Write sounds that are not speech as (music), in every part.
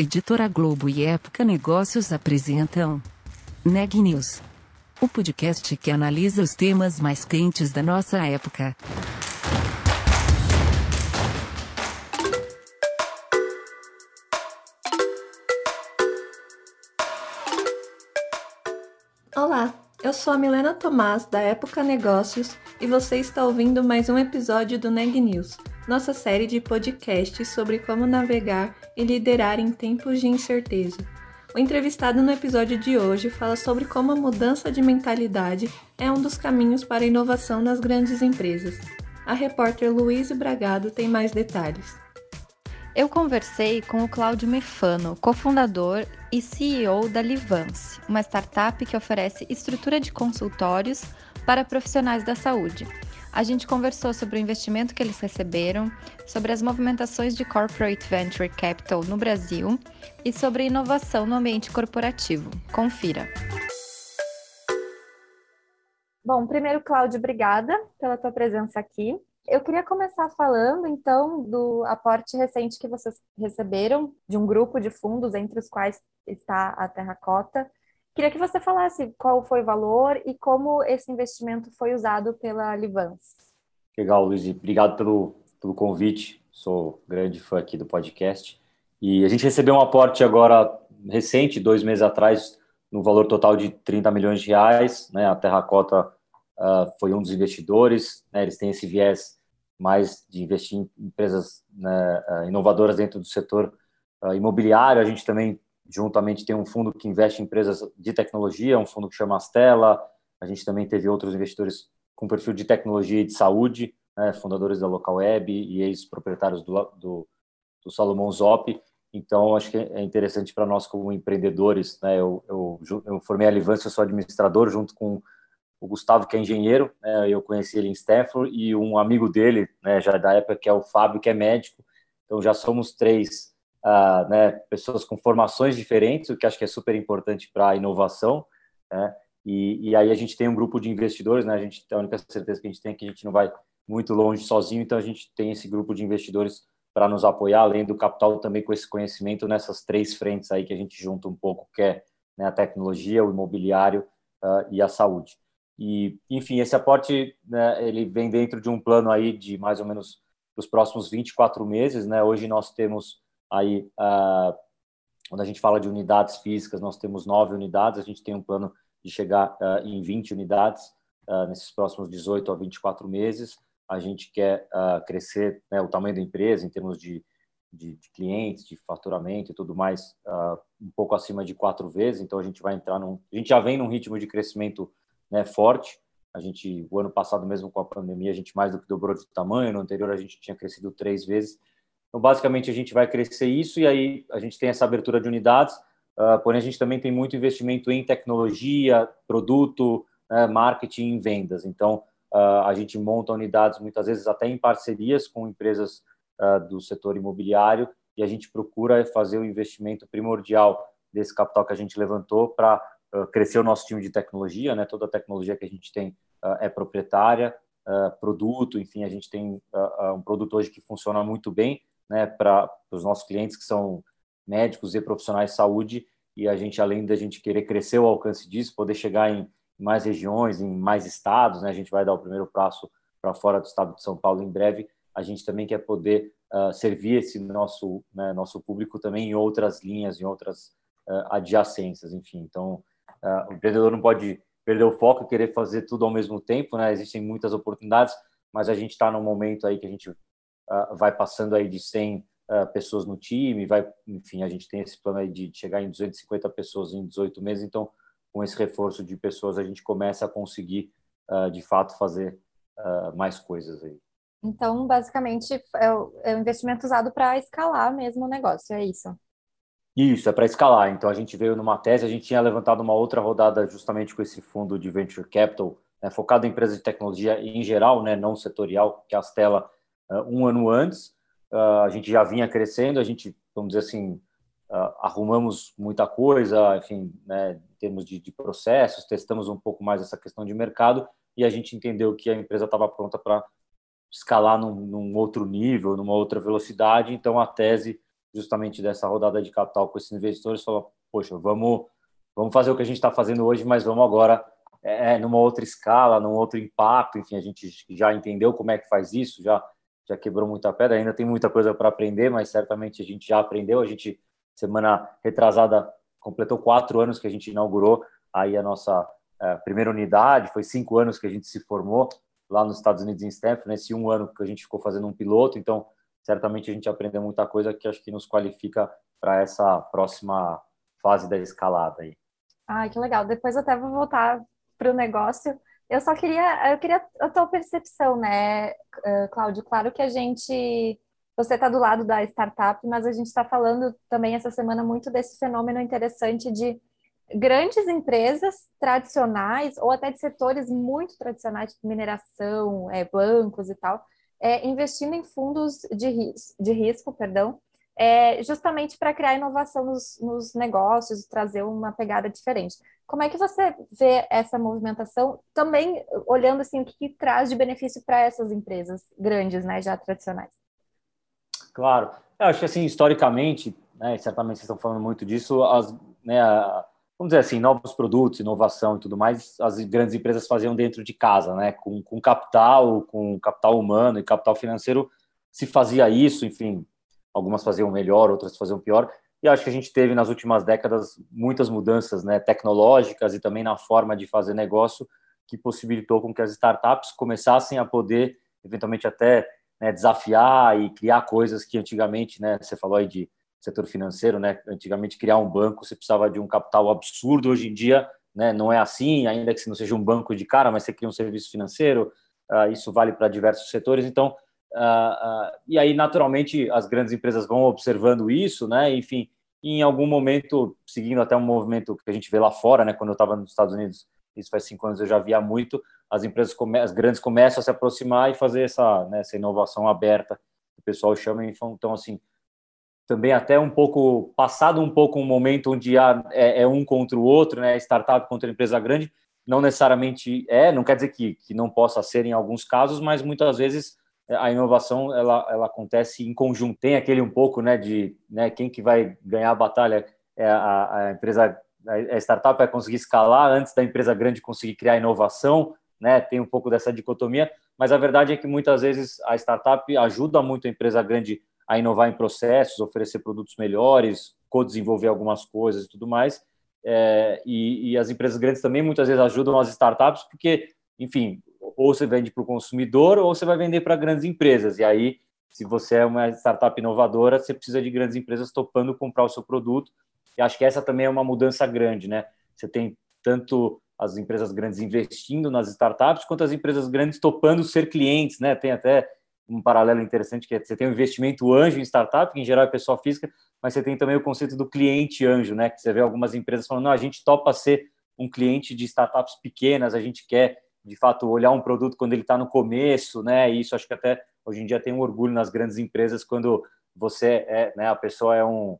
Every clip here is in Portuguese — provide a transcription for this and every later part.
Editora Globo e Época Negócios apresentam Neg News, o podcast que analisa os temas mais quentes da nossa época. Olá, eu sou a Milena Tomás da Época Negócios e você está ouvindo mais um episódio do Neg News, nossa série de podcasts sobre como navegar e liderar em tempos de incerteza. O entrevistado no episódio de hoje fala sobre como a mudança de mentalidade é um dos caminhos para a inovação nas grandes empresas. A repórter Luiz Bragado tem mais detalhes. Eu conversei com o Cláudio Mefano, cofundador e CEO da Livance, uma startup que oferece estrutura de consultórios para profissionais da saúde. A gente conversou sobre o investimento que eles receberam, sobre as movimentações de corporate venture capital no Brasil e sobre inovação no ambiente corporativo. Confira. Bom, primeiro, Cláudio, obrigada pela tua presença aqui. Eu queria começar falando, então, do aporte recente que vocês receberam de um grupo de fundos, entre os quais está a Terracota, Queria que você falasse qual foi o valor e como esse investimento foi usado pela Livans. Legal, Luiz. Obrigado pelo, pelo convite. Sou grande fã aqui do podcast. E a gente recebeu um aporte agora recente, dois meses atrás, no valor total de 30 milhões de reais. Né? A Terracota uh, foi um dos investidores. Né? Eles têm esse viés mais de investir em empresas né, uh, inovadoras dentro do setor uh, imobiliário. A gente também juntamente tem um fundo que investe em empresas de tecnologia, um fundo que chama Astela. A gente também teve outros investidores com perfil de tecnologia e de saúde, né, fundadores da Local Web e ex-proprietários do, do, do Salomão Zop. Então, acho que é interessante para nós como empreendedores. Né, eu, eu, eu formei a Livância, sou administrador, junto com o Gustavo, que é engenheiro. Né, eu conheci ele em Stanford, e um amigo dele, né, já da época, que é o Fábio, que é médico. Então, já somos três uh, né, pessoas com formações diferentes, o que acho que é super importante para a inovação, né? E, e, aí a gente tem um grupo de investidores, né? A gente a única certeza que a gente tem é que a gente não vai muito longe sozinho, então a gente tem esse grupo de investidores para nos apoiar, além do capital também com esse conhecimento nessas três frentes aí que a gente junta um pouco, que é né, a tecnologia, o imobiliário uh, e a saúde. E, enfim, esse aporte, né, ele vem dentro de um plano aí de mais ou menos os próximos 24 meses, né? Hoje nós temos Aí, uh, quando a gente fala de unidades físicas, nós temos nove unidades, a gente tem um plano de chegar uh, em 20 unidades uh, nesses próximos 18 a 24 meses. A gente quer crescer né, o tamanho da empresa em termos de, de, de clientes, de faturamento e tudo mais, um pouco acima de quatro vezes. Então, a gente vai entrar num. A gente já vem num ritmo de crescimento né, forte. A gente, o ano passado, mesmo com a pandemia, a gente mais do que dobrou de tamanho. No anterior, a gente tinha crescido três vezes. Então, basicamente, a gente vai crescer isso e aí a gente tem essa abertura de unidades, uh, porém a gente também tem muito investimento em tecnologia, produto, uh, marketing e vendas. Então, uh, a gente monta unidades muitas vezes até em parcerias com empresas ah, do setor imobiliário e a gente procura fazer o investimento primordial desse capital que a gente levantou para crescer o nosso time de tecnologia, né? Toda a tecnologia que a gente tem é proprietária, produto, enfim, a gente tem um produto hoje que funciona muito bem né, para os nossos clientes que são médicos e profissionais de saúde e a gente além da gente querer crescer o alcance disso, poder chegar em mais regiões, em mais estados, né, a gente vai dar o primeiro passo para fora do estado de São Paulo em breve. A gente também quer poder uh, servir esse nosso né, nosso público também em outras linhas, em outras uh, adjacências, enfim. Então, uh, o empreendedor não pode perder o foco e querer fazer tudo ao mesmo tempo, né? Existem muitas oportunidades, mas a gente está num momento aí que a gente vai passando aí de 100 uh, ah, pessoas no time, vai, enfim, a gente tem esse plano aí de chegar em 250 pessoas em 18 meses, então com esse reforço de pessoas a gente começa a conseguir uh, de fato fazer mais coisas aí. Então, basicamente, é o, é investimento usado para escalar mesmo o negócio, é isso? Isso, é para escalar. Então, a gente veio numa tese, a gente tinha levantado uma outra rodada justamente com esse fundo de Venture Capital, né, focado em empresas de tecnologia em geral, né, não setorial, que a Stella um ano antes. Uh, a gente já vinha crescendo, a gente, vamos dizer assim, uh, arrumamos muita coisa, enfim, né, em termos de, de, processos, testamos um pouco mais essa questão de mercado e a gente entendeu que a empresa estava pronta para escalar num, num, outro nível, numa outra velocidade. Então, a tese justamente dessa rodada de capital com esses investidores, falou, poxa, vamos, vamos fazer o que a gente está fazendo hoje, mas vamos agora é, numa outra escala, num outro impacto, enfim, a gente já entendeu como é que faz isso, já já quebrou muita pedra, ainda tem muita coisa para aprender, mas certamente a gente já aprendeu. A gente, semana retrasada, completou quatro anos que a gente inaugurou aí a nossa é, primeira unidade, foi cinco anos que a gente se formou lá nos Estados Unidos em Stanford, nesse um ano que a gente ficou fazendo um piloto, então certamente a gente aprendeu muita coisa que acho que nos qualifica para essa próxima fase da escalada aí. Ah, que legal. Depois até vou voltar para o negócio. Eu só queria, eu queria a tua percepção, né, Cláudio? Claro que a gente, você está do lado da startup, mas a gente está falando também essa semana muito desse fenômeno interessante de grandes empresas tradicionais ou até de setores muito tradicionais, tipo mineração, é, bancos e tal, é, investindo em fundos de, ris de risco, perdão, é, justamente para criar inovação nos, nos negócios, trazer uma pegada diferente. Como é que você vê essa movimentação, também olhando assim o que, que traz de benefício para essas empresas grandes, né, já tradicionais? Claro, eu acho que assim historicamente, né, certamente vocês estão falando muito disso, as, né, a, vamos dizer assim, novos produtos, inovação e tudo mais, as grandes empresas faziam dentro de casa, né? Com, com capital, com capital humano e capital financeiro, se fazia isso, enfim, algumas faziam melhor, outras faziam pior. E acho que a gente teve nas últimas décadas muitas mudanças né, tecnológicas e também na forma de fazer negócio que possibilitou com que as startups começassem a poder, eventualmente, até né, desafiar e criar coisas que antigamente, né, você falou aí de setor financeiro, né? Antigamente criar um banco você precisava de um capital absurdo. Hoje em dia, né? Não é assim, ainda que não seja um banco de cara, mas você cria um serviço financeiro. Uh, isso vale para diversos setores. Então, uh, uh, e aí naturalmente as grandes empresas vão observando isso, né? Enfim, em algum momento, seguindo até um movimento que a gente vê lá fora, né? Quando eu estava nos Estados Unidos, isso faz cinco anos eu já via muito. As empresas, as grandes começam a se aproximar e fazer essa, né, essa inovação aberta. O pessoal chama então assim também até um pouco passado um pouco um momento onde há, é, é, um contra o outro, né? Startup contra empresa grande, não necessariamente é, não quer dizer que, que não possa ser em alguns casos, mas muitas vezes a inovação ela, ela acontece em conjunto. Tem aquele um pouco, né, de né, quem que vai ganhar a batalha é a, a empresa, a startup vai conseguir escalar antes da empresa grande conseguir criar inovação, né? Tem um pouco dessa dicotomia, mas a verdade é que muitas vezes a startup ajuda muito a empresa grande a inovar em processos, oferecer produtos melhores, co-desenvolver algumas coisas e tudo mais. É, e, e, as empresas grandes também muitas vezes ajudam as startups, porque, enfim, ou você vende para o consumidor ou você vai vender para grandes empresas. E aí, se você é uma startup inovadora, você precisa de grandes empresas topando comprar o seu produto. E acho que essa também é uma mudança grande, né? Você tem tanto as empresas grandes investindo nas startups, quanto as empresas grandes topando ser clientes, né? Tem até um paralelo interessante que é, você tem o investimento anjo em startup, que em geral é pessoa física, mas você tem também o conceito do cliente anjo, né? Que você vê algumas empresas falando, não, a gente topa ser um cliente de startups pequenas, a gente quer de fato olhar um produto quando ele está no começo, né? E isso acho que até hoje em dia tem um orgulho nas grandes empresas quando você é, né? A pessoa é um,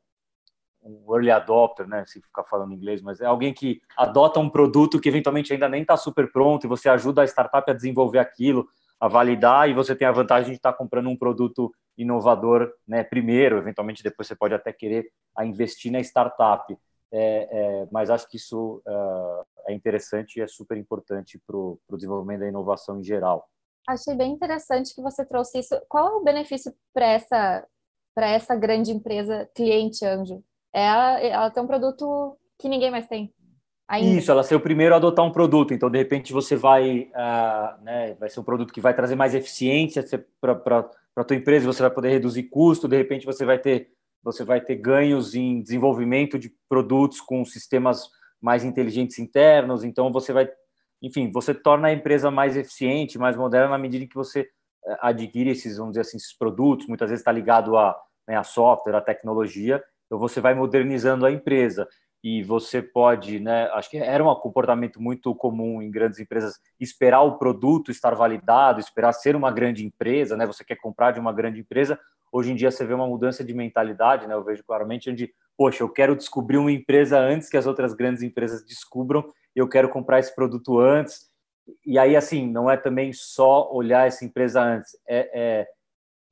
um early adopter, né? Se ficar falando inglês, mas é alguém que adota um produto que eventualmente ainda nem está super pronto e você ajuda a startup a desenvolver aquilo a validar e você tem a vantagem de estar comprando um produto inovador né, primeiro, eventualmente depois você pode até querer a investir na startup. É, é, mas acho que isso uh, é interessante e é super importante para o desenvolvimento da inovação em geral. Achei bem interessante que você trouxe isso. Qual é o benefício para essa, essa grande empresa cliente anjo? É ela, ela tem um produto que ninguém mais tem. Ainda. Isso, ela ser o primeiro a adotar um produto. Então, de repente, você vai, uh, né, vai ser um produto que vai trazer mais eficiência para a tua empresa. Você vai poder reduzir custo. De repente, você vai ter você vai ter ganhos em desenvolvimento de produtos com sistemas mais inteligentes internos. Então, você vai, enfim, você torna a empresa mais eficiente, mais moderna na medida em que você eh, adquire esses, vamos dizer assim, esses produtos. Muitas vezes está ligado a, né, a software, a tecnologia. Então, você vai modernizando a empresa e você pode, né, acho que era um comportamento muito comum em grandes empresas esperar o produto estar validado, esperar ser uma grande empresa, né, você quer comprar de uma grande empresa. Hoje em dia você vê uma mudança de mentalidade, né, eu vejo claramente onde, poxa, eu quero descobrir uma empresa antes que as outras grandes empresas descubram, eu quero comprar esse produto antes. E aí, assim, não é também só olhar essa empresa antes, é, é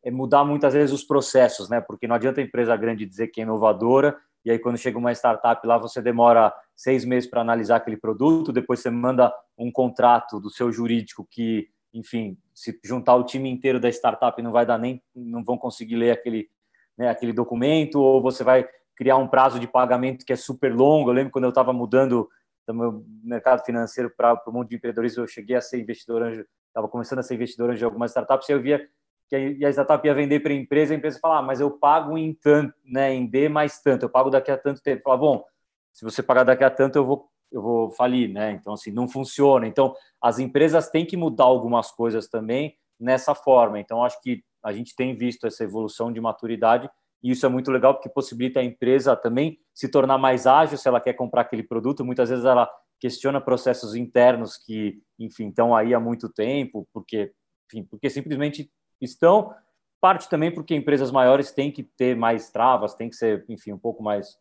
é mudar muitas vezes os processos, né? Porque não adianta a empresa grande dizer que é inovadora e aí quando chega uma startup lá você demora seis meses para analisar aquele produto, depois você manda um contrato do seu jurídico que, enfim, se juntar o time inteiro da startup não vai dar nem, não vão conseguir ler aquele, né, aquele documento, ou você vai criar um prazo de pagamento que é super longo. Eu lembro quando eu estava mudando do meu mercado financeiro para o mundo de empreendedorismo, eu cheguei a ser investidor anjo, estava começando a ser investidor anjo de algumas startups, e eu via que a startup ia vender para a empresa, a empresa fala, ah, mas eu pago em tanto, né, em D mais tanto, eu pago daqui a tanto tempo. Fala, bom, se você pagar daqui a tanto, eu vou, eu vou falir, né? Então, assim, não funciona. Então, as empresas têm que mudar algumas coisas também nessa forma. Então, acho que a gente tem visto essa evolução de maturidade e isso é muito legal porque possibilita a empresa também se tornar mais ágil se ela quer comprar aquele produto. Muitas vezes ela questiona processos internos que, enfim, estão aí há muito tempo, porque, enfim, porque simplesmente estão. Parte também porque empresas maiores têm que ter mais travas, têm que ser, enfim, um pouco mais,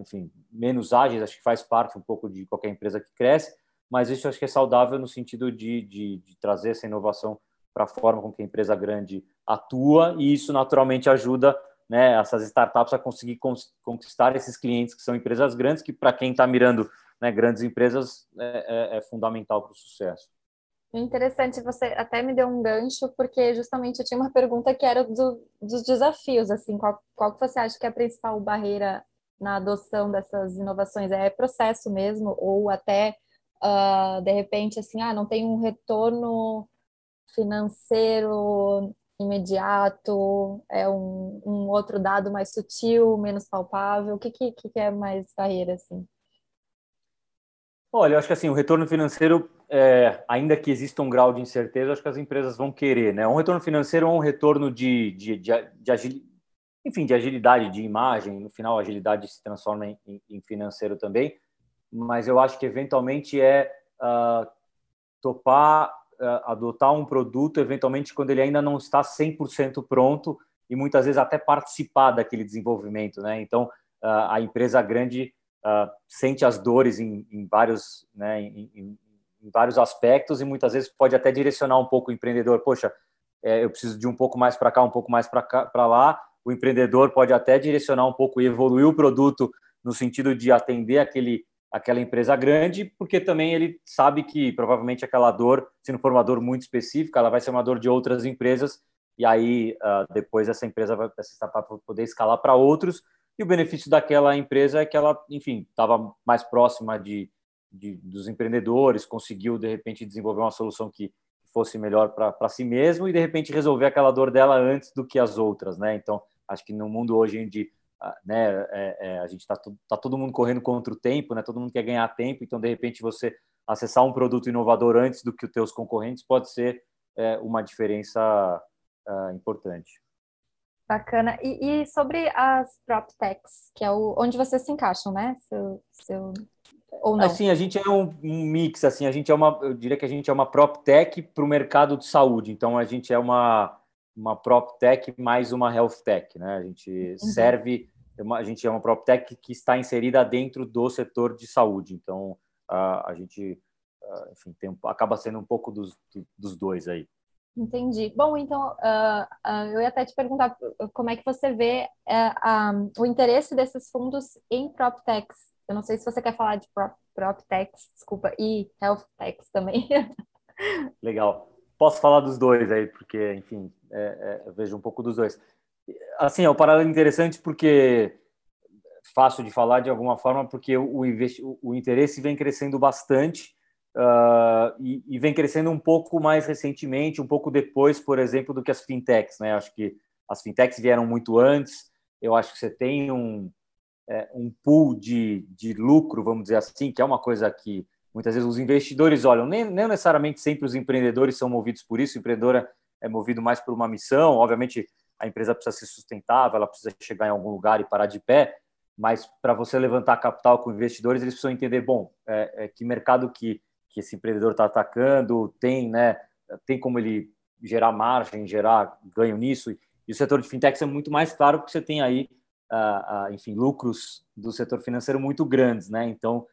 enfim, menos ágeis. Acho que faz parte um pouco de qualquer empresa que cresce, mas isso acho que é saudável no sentido de, de, de trazer essa inovação para a forma com que a empresa grande atua e isso naturalmente ajuda né, essas startups a conseguir conquistar esses clientes que são empresas grandes, que para quem está mirando né, grandes empresas é, é, é fundamental para o sucesso. Interessante, você até me deu um gancho, porque justamente eu tinha uma pergunta que era do, dos desafios, assim, qual, qual você acha que é a principal barreira na adoção dessas inovações? É processo mesmo, ou até, uh, de repente, assim, ah, não tem um retorno financeiro imediato, é um, um outro dado mais sutil, menos palpável? O que, que, que é mais barreira, assim? Olha, eu acho que assim, o retorno financeiro, é, ainda que exista um grau de incerteza, acho que as empresas vão querer, né? Um retorno financeiro ou um retorno de, de, de, de enfim, de agilidade de imagem, no final agilidade se transforma em, em financeiro também, mas eu acho que eventualmente é uh, topar, uh, adotar um produto, eventualmente quando ele ainda não está 100% pronto e muitas vezes até participar daquele desenvolvimento, né? Então, uh, a empresa grande sente as dores em, em vários, né, em, em, em, vários aspectos e muitas vezes pode até direcionar um pouco o empreendedor. Poxa, é, eu preciso de um pouco mais para cá, um pouco mais para lá. O empreendedor pode até direcionar um pouco e evoluir o produto no sentido de atender aquele aquela empresa grande, porque também ele sabe que provavelmente aquela dor, se não for uma dor muito específica, ela vai ser uma dor de outras empresas e aí uh, depois essa empresa vai essa startup vai poder escalar para outros e o benefício daquela empresa é que ela, enfim, estava mais próxima de, de, dos empreendedores, conseguiu, de repente, desenvolver uma solução que fosse melhor para si mesmo e, de repente, resolver aquela dor dela antes do que as outras, né? Então, acho que no mundo hoje em dia, né, é, é, a gente está tá todo mundo correndo contra o tempo, né? Todo mundo quer ganhar tempo, então, de repente, você acessar um produto inovador antes do que os teus concorrentes pode ser é, uma diferença é, importante. Bacana. E, e, sobre as PropTechs, que é o, onde vocês se encaixam, né? Seu, seu, ou não? Assim, a gente é um, um, mix, assim, a gente é uma, eu diria que a gente é uma PropTech para o mercado de saúde. Então, a gente é uma, uma PropTech mais uma Health Tech, né? A gente uhum. serve, a gente é uma PropTech que está inserida dentro do setor de saúde. Então, a, a gente, enfim, tem, acaba sendo um pouco dos, dos dois aí. Entendi. Bom, então, uh, uh, eu ia até te perguntar como é que você vê uh, o interesse desses fundos em PropTechs. Eu não sei se você quer falar de prop, PropTechs, desculpa, e HealthTechs também. (laughs) Legal. Posso falar dos dois aí, porque, enfim, é, é, vejo um pouco dos dois. Assim, é um paralelo interessante porque fácil de falar de alguma forma, porque o, o, o interesse vem crescendo bastante Uh, e, e, vem crescendo um pouco mais recentemente, um pouco depois, por exemplo, do que as fintechs. Né? Acho que as fintechs vieram muito antes. Eu acho que você tem um, é, um pool de, de lucro, vamos dizer assim, que é uma coisa que muitas vezes os investidores olham. Nem, nem necessariamente sempre os empreendedores são movidos por isso. O empreendedor é, é movido mais por uma missão. Obviamente, a empresa precisa ser sustentável, ela precisa chegar em algum lugar e parar de pé. Mas para você levantar capital com investidores, eles precisam entender, bom, é, é que mercado que que esse empreendedor está atacando, tem, né, tem como ele gerar margem, gerar ganho nisso. E o setor de fintechs é muito mais claro porque você tem aí, uh, uh, enfim, lucros do setor financeiro muito grandes, né? Então,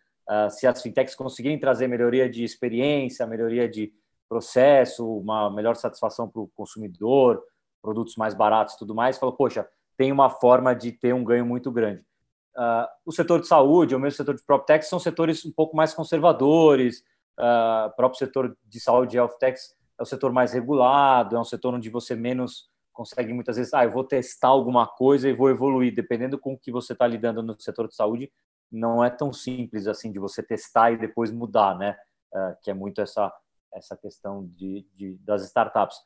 se as fintechs conseguirem trazer melhoria de experiência, melhoria de processo, uma melhor satisfação para o consumidor, produtos mais baratos tudo mais, falou, poxa, tem uma forma de ter um ganho muito grande. Uh, o setor de saúde, ou mesmo o setor de PropTech, são setores um pouco mais conservadores, uh, o próprio setor de saúde e health é o setor mais regulado, é um setor onde você menos consegue muitas vezes, ah, eu vou testar alguma coisa e vou evoluir, dependendo com o que você está lidando no setor de saúde, não é tão simples assim de você testar e depois mudar, né? Uh, que é muito essa essa questão de, de das startups.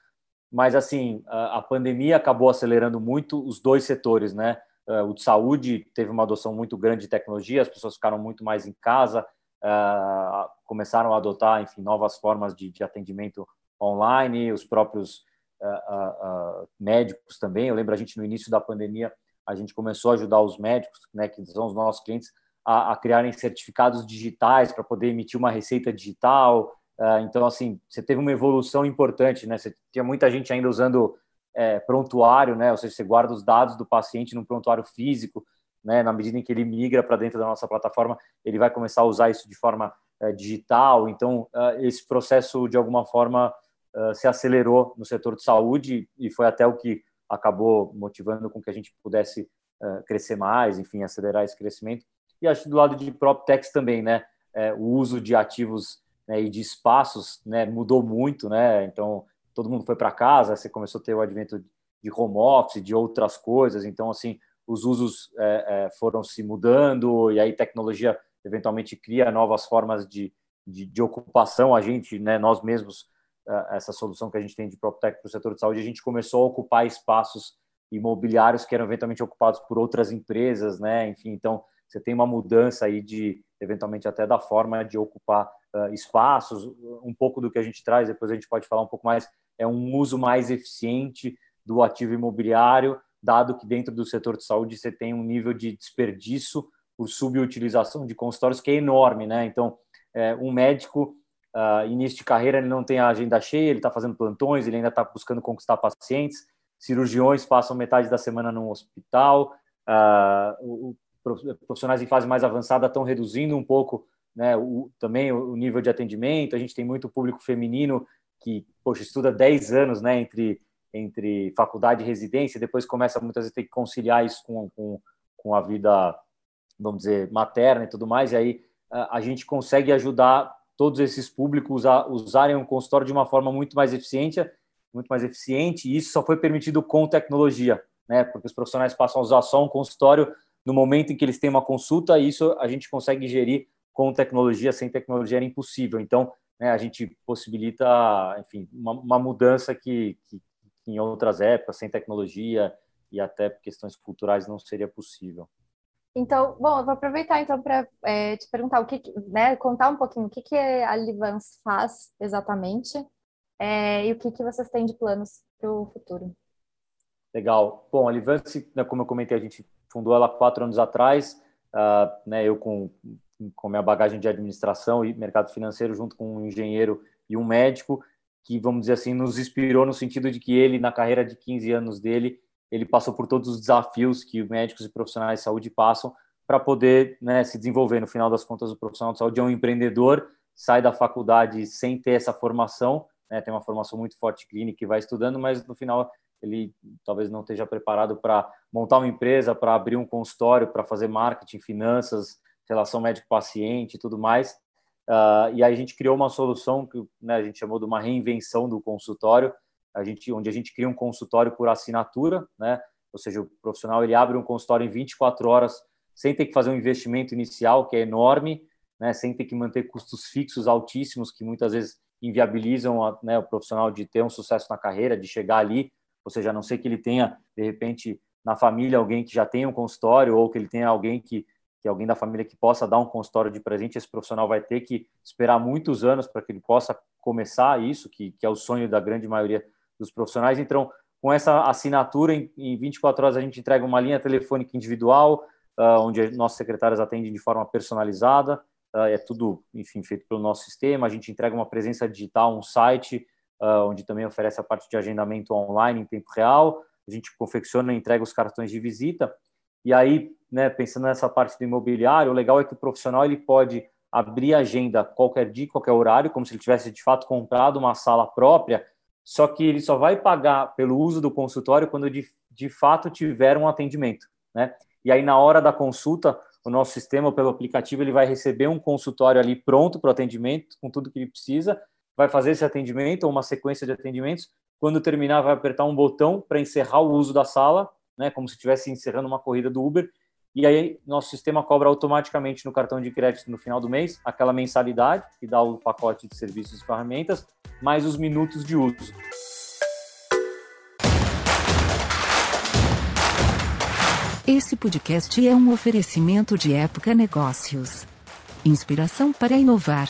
Mas assim, a, pandemia acabou acelerando muito os dois setores, né? Uh, o de saúde teve uma adoção muito grande de tecnologia, as pessoas ficaram muito mais em casa, uh, começaram a adotar, enfim, novas formas de, de atendimento online, os próprios médicos também. Eu lembro a gente no início da pandemia, a gente começou a ajudar os médicos, né, que são os nossos clientes, a, a criarem certificados digitais para poder emitir uma receita digital. então, assim, você teve uma evolução importante, né? Você tinha muita gente ainda usando é, prontuário, né? Ou seja, você guarda os dados do paciente num prontuário físico, né? Na medida em que ele migra para dentro da nossa plataforma, ele vai começar a usar isso de forma é, digital. Então, é, esse processo de alguma forma é, se acelerou no setor de saúde e foi até o que acabou motivando com que a gente pudesse é, crescer mais, enfim, acelerar esse crescimento. E acho que do lado de PropTechs também, né? É, o uso de ativos né, e de espaços né, mudou muito, né? Então todo mundo foi para casa, você começou a ter o advento de home office, de outras coisas, então assim os usos é, é, foram se mudando e aí tecnologia eventualmente cria novas formas de, de, de ocupação. A gente, né, nós mesmos, é, essa solução que a gente tem de PropTech para o setor de saúde, a gente começou a ocupar espaços imobiliários que eram eventualmente ocupados por outras empresas, né? Enfim, então você tem uma mudança aí de eventualmente até da forma de ocupar uh, espaços, um pouco do que a gente traz, depois a gente pode falar um pouco mais é um uso mais eficiente do ativo imobiliário, dado que dentro do setor de saúde você tem um nível de desperdício por subutilização de consultórios que é enorme, né? Então, é, um médico, uh, início de carreira, ele não tem a agenda cheia, ele está fazendo plantões, ele ainda está buscando conquistar pacientes, cirurgiões passam metade da semana no hospital, uh, o, profissionais em fase mais avançada estão reduzindo um pouco né, o, também o nível de atendimento, a gente tem muito público feminino que, poxa, estuda 10 anos, né, entre, entre faculdade e residência, depois começa muitas vezes a ter que conciliar isso com, com, com a vida, vamos dizer, materna e tudo mais, e aí a, a gente consegue ajudar todos esses públicos a usarem um consultório de uma forma muito mais eficiente, muito mais eficiente, e isso só foi permitido com tecnologia, né, porque os profissionais passam a usar só um consultório no momento em que eles têm uma consulta, isso a gente consegue gerir com tecnologia, sem tecnologia era impossível. Então, né, a gente possibilita, enfim, uma, uma mudança que, que, em outras épocas, sem tecnologia e até questões culturais, não seria possível. Então, bom, eu vou aproveitar então para é, te perguntar o que, né, contar um pouquinho o que, que a Livans faz exatamente é, e o que, que vocês têm de planos para o futuro. Legal. Bom, a Livance, né, como eu comentei, a gente fundou ela quatro anos atrás, uh, né, eu com com minha bagagem de administração e mercado financeiro, junto com um engenheiro e um médico, que, vamos dizer assim, nos inspirou no sentido de que ele, na carreira de 15 anos dele, ele passou por todos os desafios que médicos e profissionais de saúde passam para poder né, se desenvolver. No final das contas, o profissional de saúde é um empreendedor, sai da faculdade sem ter essa formação, né, tem uma formação muito forte clínica e vai estudando, mas no final ele talvez não esteja preparado para montar uma empresa, para abrir um consultório, para fazer marketing, finanças, relação médico-paciente e tudo mais. Uh, e aí a gente criou uma solução que né, a gente chamou de uma reinvenção do consultório, a gente, onde a gente cria um consultório por assinatura, né? ou seja, o profissional ele abre um consultório em 24 horas sem ter que fazer um investimento inicial, que é enorme, né? sem ter que manter custos fixos altíssimos, que muitas vezes inviabilizam a, né, o profissional de ter um sucesso na carreira, de chegar ali, ou seja, a não ser que ele tenha, de repente, na família alguém que já tem um consultório ou que ele tenha alguém que que alguém da família que possa dar um consultório de presente, esse profissional vai ter que esperar muitos anos para que ele possa começar isso, que, que é o sonho da grande maioria dos profissionais. Então, com essa assinatura, em, em 24 horas a gente entrega uma linha telefônica individual, uh, onde nossos secretários atendem de forma personalizada, uh, é tudo, enfim, feito pelo nosso sistema. A gente entrega uma presença digital, um site, onde também oferece a parte de agendamento online em tempo real. A gente confecciona e entrega os cartões de visita. E aí, né, pensando nessa parte do imobiliário, o legal é que o profissional ele pode abrir a agenda qualquer dia, qualquer horário, como se ele tivesse de fato comprado uma sala própria, só que ele só vai pagar pelo uso do consultório quando de, de fato tiver um atendimento, né? E aí na hora da consulta, o nosso sistema pelo aplicativo ele vai receber um consultório ali pronto para o atendimento, com tudo que ele precisa, vai fazer esse atendimento ou uma sequência de atendimentos. Quando terminar, vai apertar um botão para encerrar o uso da sala, né? Como se estivesse encerrando uma corrida do Uber e aí, nosso sistema cobra automaticamente no cartão de crédito no final do mês aquela mensalidade que dá o pacote de serviços e ferramentas, mais os minutos de uso. Esse podcast é um oferecimento de Época Negócios. Inspiração para inovar.